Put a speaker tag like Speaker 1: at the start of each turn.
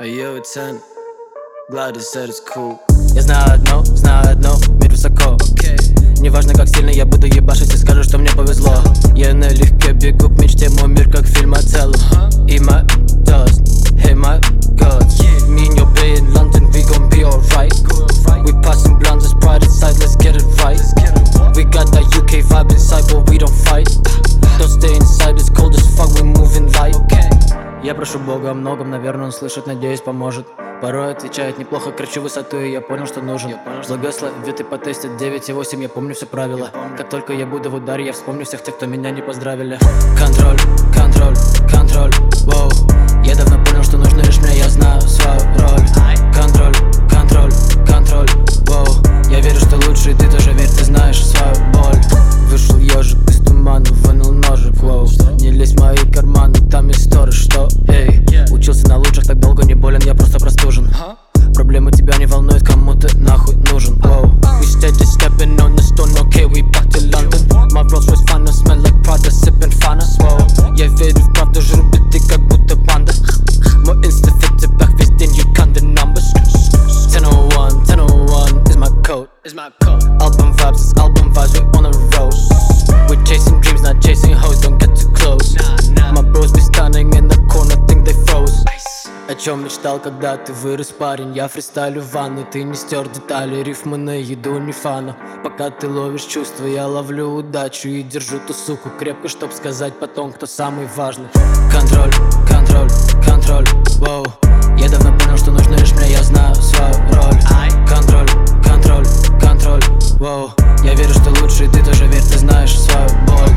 Speaker 1: Yo, it's N. Glad it's cool. Я знаю одно, знаю одно, мир высоко. Неважно, как сильно я буду ебашить, и Я прошу Бога о многом, наверное, он слышит, надеюсь, поможет. Порой отвечает неплохо, кричу высоту, и я понял, что нужен. Благословит и потестит 9,8, я помню все правила. Как только я буду в ударе, я вспомню всех тех, кто меня не поздравили. Контроль, контроль, контроль, воу. Я давно Проблемы тебя не волнуют, кому ты нахуй нужен, воу We steady stepping on the stone, okay, we back to London My Rolls Royce fana, smell like Prada, sipping fana, воу Я верю в правду, жру биты, как будто панда Мой инста fit to back, весь день you count the numbers 1001, 1001 is my code Is my code. Album vibes, it's album vibes, we on the road. чем мечтал, когда ты вырос, парень. Я фристайлю в ванной, ты не стер детали. Рифмы на еду, не фана. Пока ты ловишь чувства, я ловлю удачу И держу ту суку крепко, чтоб сказать потом, кто самый важный. Контроль, контроль, контроль, воу. Я давно понял, что нужно лишь мне, я знаю свою роль. Контроль, контроль, контроль, воу. Я верю, что лучше, и ты тоже верь, ты знаешь свою боль